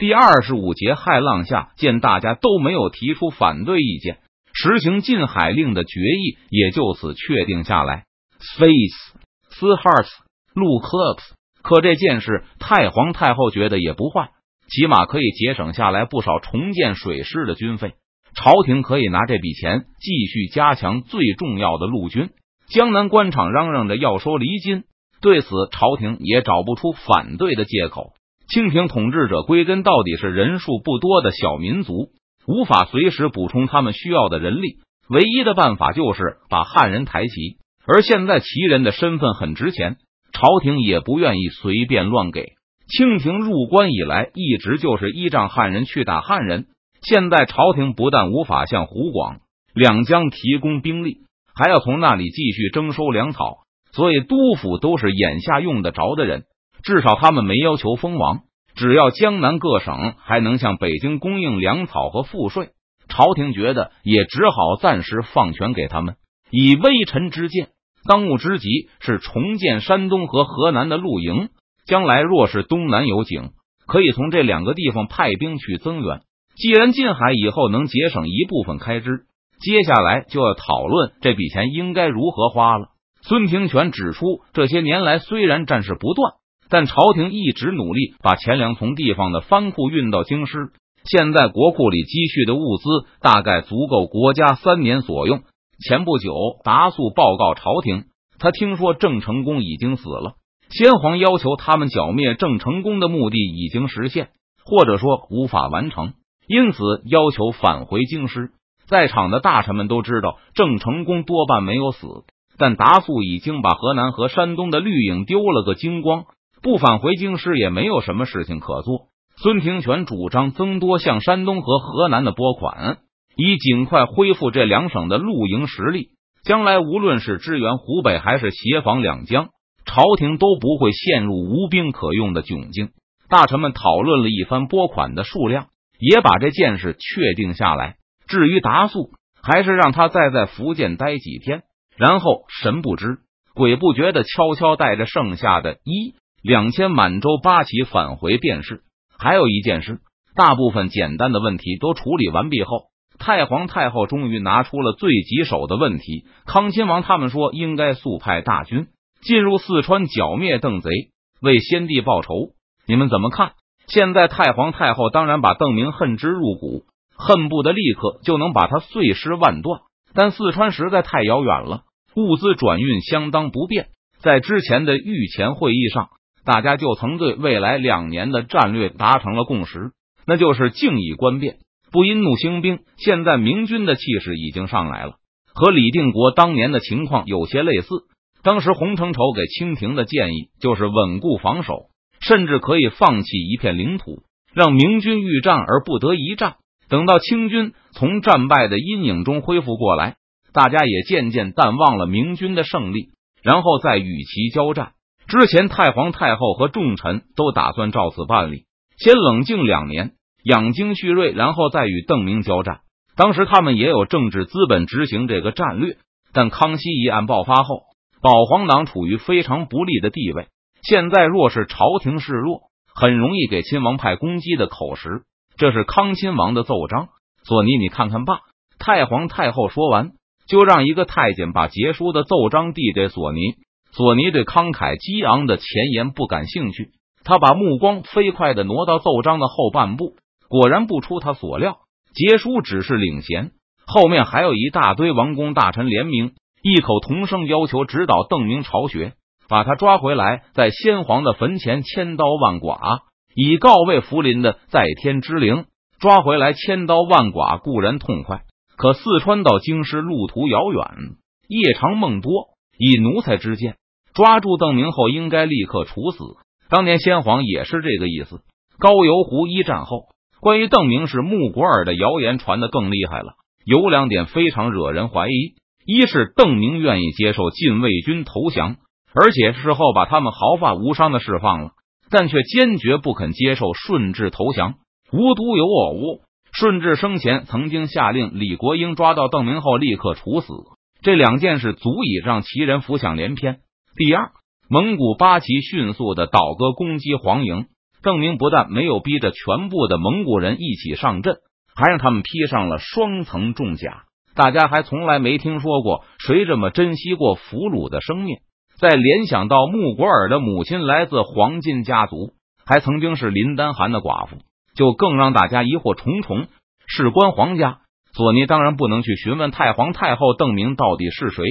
第二十五节骇浪下，见大家都没有提出反对意见，实行禁海令的决议也就此确定下来。Face 斯 Hearts 陆克斯，可这件事太皇太后觉得也不坏，起码可以节省下来不少重建水师的军费。朝廷可以拿这笔钱继续加强最重要的陆军。江南官场嚷嚷着要收离金，对此朝廷也找不出反对的借口。清廷统治者归根到底是人数不多的小民族，无法随时补充他们需要的人力。唯一的办法就是把汉人抬旗。而现在旗人的身份很值钱，朝廷也不愿意随便乱给。清廷入关以来，一直就是依仗汉人去打汉人。现在朝廷不但无法向湖广两江提供兵力，还要从那里继续征收粮草，所以督府都是眼下用得着的人。至少他们没要求封王，只要江南各省还能向北京供应粮草和赋税，朝廷觉得也只好暂时放权给他们。以微臣之见，当务之急是重建山东和河南的陆营。将来若是东南有井，可以从这两个地方派兵去增援。既然近海以后能节省一部分开支，接下来就要讨论这笔钱应该如何花了。孙廷权指出，这些年来虽然战事不断，但朝廷一直努力把钱粮从地方的藩库运到京师。现在国库里积蓄的物资大概足够国家三年所用。前不久，达素报告朝廷，他听说郑成功已经死了。先皇要求他们剿灭郑成功的目的已经实现，或者说无法完成。因此，要求返回京师。在场的大臣们都知道，郑成功多半没有死，但达素已经把河南和山东的绿影丢了个精光，不返回京师也没有什么事情可做。孙廷权主张增多向山东和河南的拨款，以尽快恢复这两省的露营实力。将来无论是支援湖北还是协防两江，朝廷都不会陷入无兵可用的窘境。大臣们讨论了一番拨款的数量。也把这件事确定下来。至于达素，还是让他再在福建待几天，然后神不知鬼不觉的悄悄带着剩下的一两千满洲八旗返回便是。还有一件事，大部分简单的问题都处理完毕后，太皇太后终于拿出了最棘手的问题。康亲王他们说应该速派大军进入四川剿灭邓贼，为先帝报仇。你们怎么看？现在太皇太后当然把邓明恨之入骨，恨不得立刻就能把他碎尸万段。但四川实在太遥远了，物资转运相当不便。在之前的御前会议上，大家就曾对未来两年的战略达成了共识，那就是静以观变，不因怒兴兵。现在明军的气势已经上来了，和李定国当年的情况有些类似。当时洪承畴给清廷的建议就是稳固防守。甚至可以放弃一片领土，让明军欲战而不得一战。等到清军从战败的阴影中恢复过来，大家也渐渐淡忘了明军的胜利，然后再与其交战。之前太皇太后和众臣都打算照此办理，先冷静两年，养精蓄锐，然后再与邓明交战。当时他们也有政治资本执行这个战略，但康熙一案爆发后，保皇党处于非常不利的地位。现在若是朝廷示弱，很容易给亲王派攻击的口实。这是康亲王的奏章。索尼，你看看吧。太皇太后说完，就让一个太监把结书的奏章递给索尼。索尼对慷慨激昂的前言不感兴趣，他把目光飞快的挪到奏章的后半部。果然不出他所料，结书只是领衔，后面还有一大堆王公大臣联名，异口同声要求指导邓明巢穴。把他抓回来，在先皇的坟前千刀万剐，以告慰福临的在天之灵。抓回来千刀万剐固然痛快，可四川到京师路途遥远，夜长梦多。以奴才之见，抓住邓明后应该立刻处死。当年先皇也是这个意思。高邮湖一战后，关于邓明是穆果尔的谣言传得更厉害了。有两点非常惹人怀疑：一是邓明愿意接受禁卫军投降。而且事后把他们毫发无伤的释放了，但却坚决不肯接受顺治投降。无独有偶，顺治生前曾经下令李国英抓到邓明后立刻处死。这两件事足以让其人浮想联翩。第二，蒙古八旗迅速的倒戈攻击黄营，邓明不但没有逼着全部的蒙古人一起上阵，还让他们披上了双层重甲。大家还从来没听说过谁这么珍惜过俘虏的生命。再联想到穆果尔的母亲来自黄金家族，还曾经是林丹汗的寡妇，就更让大家疑惑重重。事关皇家，索尼当然不能去询问太皇太后邓明到底是谁。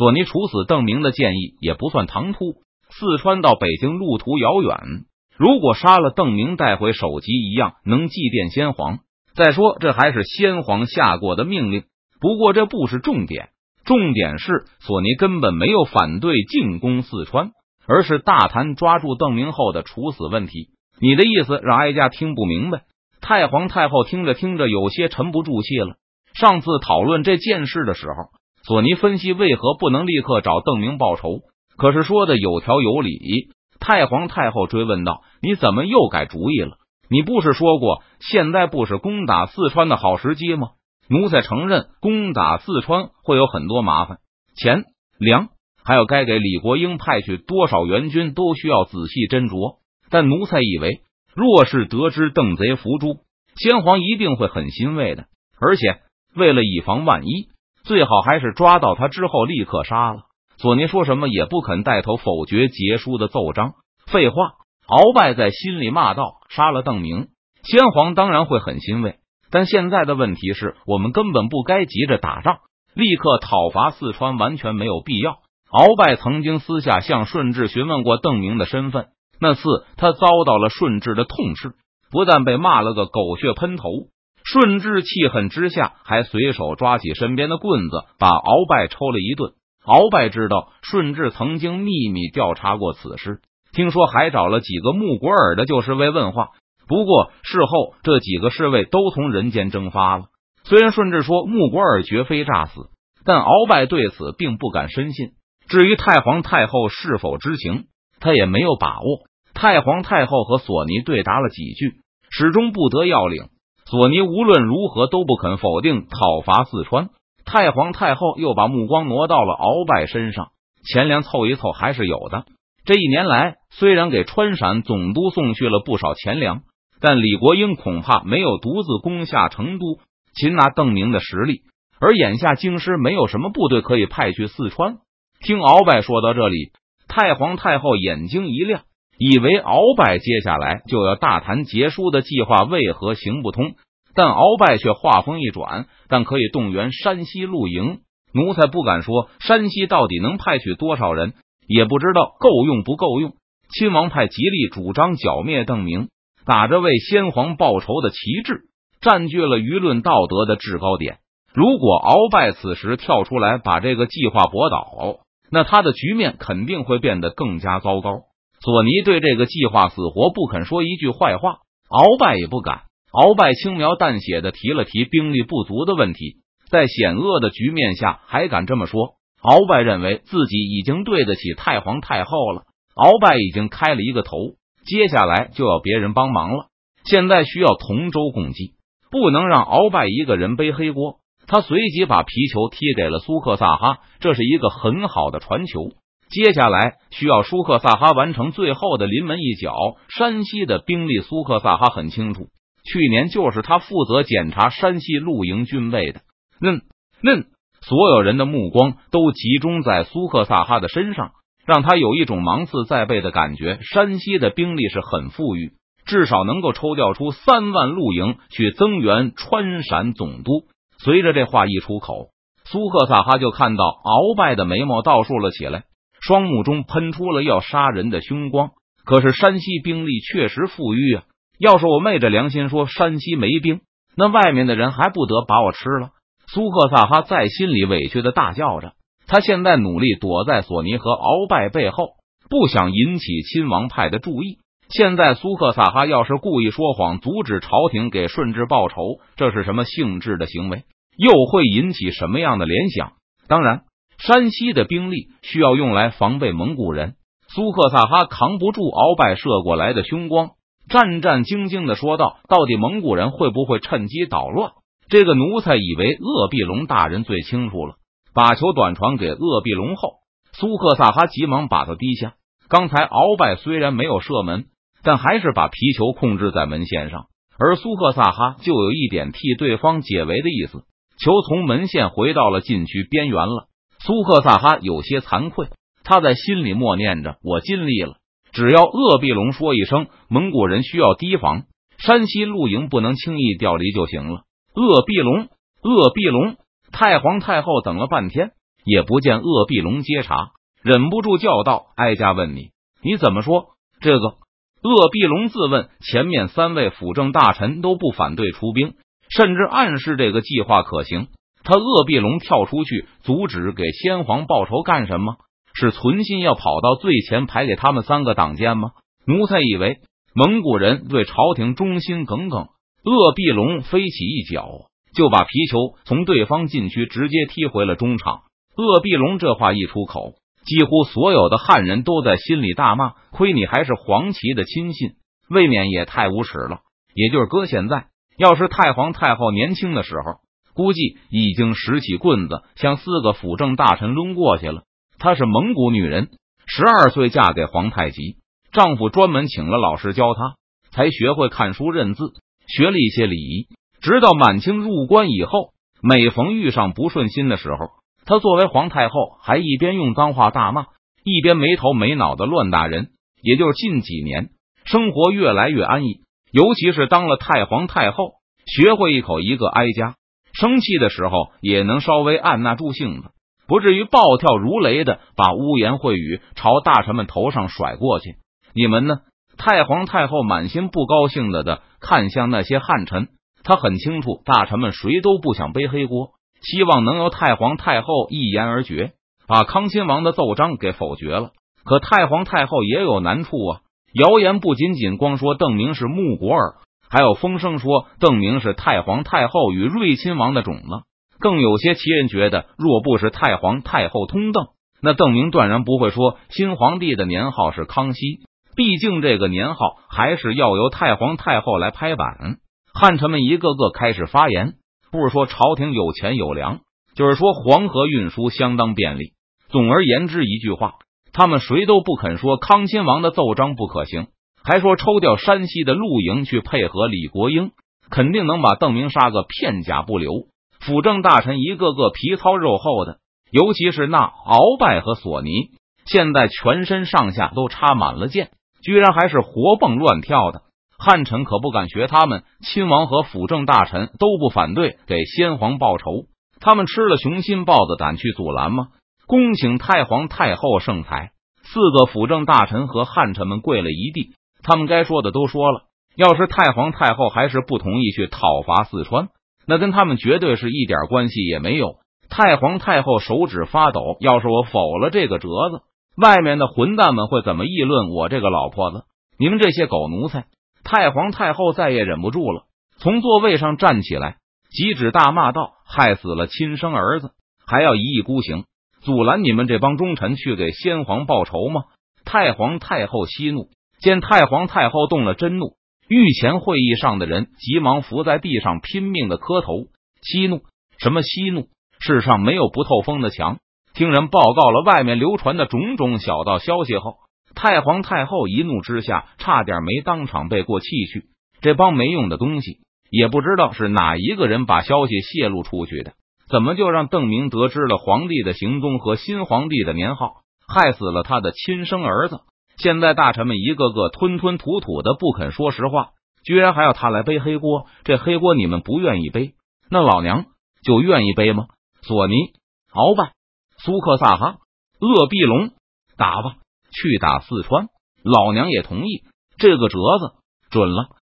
索尼处死邓明的建议也不算唐突。四川到北京路途遥远，如果杀了邓明带回首级一样能祭奠先皇。再说，这还是先皇下过的命令。不过这不是重点，重点是索尼根本没有反对进攻四川，而是大谈抓住邓明后的处死问题。你的意思让哀家听不明白。太皇太后听着听着有些沉不住气了。上次讨论这件事的时候，索尼分析为何不能立刻找邓明报仇，可是说的有条有理。太皇太后追问道：“你怎么又改主意了？你不是说过现在不是攻打四川的好时机吗？”奴才承认，攻打四川会有很多麻烦，钱粮，还有该给李国英派去多少援军，都需要仔细斟酌。但奴才以为，若是得知邓贼伏诛，先皇一定会很欣慰的。而且，为了以防万一，最好还是抓到他之后立刻杀了。索尼说什么也不肯带头否决杰书的奏章。废话，鳌拜在心里骂道：“杀了邓明，先皇当然会很欣慰。”但现在的问题是我们根本不该急着打仗，立刻讨伐四川完全没有必要。鳌拜曾经私下向顺治询问过邓明的身份，那次他遭到了顺治的痛斥，不但被骂了个狗血喷头，顺治气恨之下还随手抓起身边的棍子把鳌拜抽了一顿。鳌拜知道顺治曾经秘密调查过此事，听说还找了几个穆果尔的旧侍卫问话。不过事后，这几个侍卫都从人间蒸发了。虽然顺治说穆果尔绝非诈死，但鳌拜对此并不敢深信。至于太皇太后是否知情，他也没有把握。太皇太后和索尼对答了几句，始终不得要领。索尼无论如何都不肯否定讨伐四川。太皇太后又把目光挪到了鳌拜身上，钱粮凑一凑还是有的。这一年来，虽然给川陕总督送去了不少钱粮。但李国英恐怕没有独自攻下成都、擒拿邓明的实力，而眼下京师没有什么部队可以派去四川。听鳌拜说到这里，太皇太后眼睛一亮，以为鳌拜接下来就要大谈结束的计划为何行不通，但鳌拜却话锋一转，但可以动员山西露营。奴才不敢说山西到底能派去多少人，也不知道够用不够用。亲王派极力主张剿灭邓明。打着为先皇报仇的旗帜，占据了舆论道德的制高点。如果鳌拜此时跳出来把这个计划驳倒，那他的局面肯定会变得更加糟糕。索尼对这个计划死活不肯说一句坏话，鳌拜也不敢。鳌拜轻描淡写的提了提兵力不足的问题，在险恶的局面下还敢这么说，鳌拜认为自己已经对得起太皇太后了。鳌拜已经开了一个头。接下来就要别人帮忙了，现在需要同舟共济，不能让鳌拜一个人背黑锅。他随即把皮球踢给了苏克萨哈，这是一个很好的传球。接下来需要苏克萨哈完成最后的临门一脚。山西的兵力，苏克萨哈很清楚，去年就是他负责检查山西露营军备的。嗯嗯，所有人的目光都集中在苏克萨哈的身上。让他有一种芒刺在背的感觉。山西的兵力是很富裕，至少能够抽调出三万露营去增援川陕总督。随着这话一出口，苏克萨哈就看到鳌拜的眉毛倒竖了起来，双目中喷出了要杀人的凶光。可是山西兵力确实富裕啊！要是我昧着良心说山西没兵，那外面的人还不得把我吃了？苏克萨哈在心里委屈的大叫着。他现在努力躲在索尼和鳌拜背后，不想引起亲王派的注意。现在苏克萨哈要是故意说谎，阻止朝廷给顺治报仇，这是什么性质的行为？又会引起什么样的联想？当然，山西的兵力需要用来防备蒙古人。苏克萨哈扛不住鳌拜射过来的凶光，战战兢兢的说道：“到底蒙古人会不会趁机捣乱？这个奴才以为鄂必龙大人最清楚了。”把球短传给鄂必龙后，苏克萨哈急忙把他低下。刚才鳌拜虽然没有射门，但还是把皮球控制在门线上。而苏克萨哈就有一点替对方解围的意思，球从门线回到了禁区边缘了。苏克萨哈有些惭愧，他在心里默念着：“我尽力了，只要鄂必龙说一声，蒙古人需要提防，山西露营不能轻易调离就行了。”鄂必龙，鄂必龙，太皇太后等了半天，也不见鄂必龙接茬，忍不住叫道：“哀家问你，你怎么说这个？”鄂必龙自问，前面三位辅政大臣都不反对出兵，甚至暗示这个计划可行。他鄂必龙跳出去阻止，给先皇报仇干什么？是存心要跑到最前排给他们三个挡箭吗？奴才以为蒙古人对朝廷忠心耿耿。鄂必龙飞起一脚，就把皮球从对方禁区直接踢回了中场。鄂必龙这话一出口。几乎所有的汉人都在心里大骂：“亏你还是黄旗的亲信，未免也太无耻了。”也就是搁现在，要是太皇太后年轻的时候，估计已经拾起棍子向四个辅政大臣抡过去了。她是蒙古女人，十二岁嫁给皇太极，丈夫专门请了老师教她，才学会看书认字，学了一些礼仪。直到满清入关以后，每逢遇上不顺心的时候。她作为皇太后，还一边用脏话大骂，一边没头没脑的乱打人。也就是近几年，生活越来越安逸，尤其是当了太皇太后，学会一口一个哀家，生气的时候也能稍微按捺住性子，不至于暴跳如雷的把污言秽语朝大臣们头上甩过去。你们呢？太皇太后满心不高兴的的看向那些汉臣，他很清楚，大臣们谁都不想背黑锅。希望能由太皇太后一言而决，把康亲王的奏章给否决了。可太皇太后也有难处啊！谣言不仅仅光说邓明是穆国尔，还有风声说邓明是太皇太后与睿亲王的种子。更有些奇人觉得，若不是太皇太后通邓，那邓明断然不会说新皇帝的年号是康熙。毕竟这个年号还是要由太皇太后来拍板。汉臣们一个个开始发言。不是说朝廷有钱有粮，就是说黄河运输相当便利。总而言之，一句话，他们谁都不肯说康亲王的奏章不可行，还说抽调山西的陆营去配合李国英，肯定能把邓明杀个片甲不留。辅政大臣一个个皮糙肉厚的，尤其是那鳌拜和索尼，现在全身上下都插满了箭，居然还是活蹦乱跳的。汉臣可不敢学他们，亲王和辅政大臣都不反对给先皇报仇，他们吃了雄心豹子胆去阻拦吗？恭请太皇太后圣裁！四个辅政大臣和汉臣们跪了一地，他们该说的都说了。要是太皇太后还是不同意去讨伐四川，那跟他们绝对是一点关系也没有。太皇太后手指发抖，要是我否了这个折子，外面的混蛋们会怎么议论我这个老婆子？你们这些狗奴才！太皇太后再也忍不住了，从座位上站起来，急指大骂道：“害死了亲生儿子，还要一意孤行，阻拦你们这帮忠臣去给先皇报仇吗？”太皇太后息怒，见太皇太后动了真怒，御前会议上的人急忙伏在地上拼命的磕头。息怒什么息怒？世上没有不透风的墙。听人报告了外面流传的种种小道消息后。太皇太后一怒之下，差点没当场背过气去。这帮没用的东西，也不知道是哪一个人把消息泄露出去的，怎么就让邓明得知了皇帝的行踪和新皇帝的年号，害死了他的亲生儿子？现在大臣们一个个吞吞吐吐的，不肯说实话，居然还要他来背黑锅。这黑锅你们不愿意背，那老娘就愿意背吗？索尼、鳌拜、苏克萨哈、鄂必龙，打吧！去打四川，老娘也同意。这个折子准了。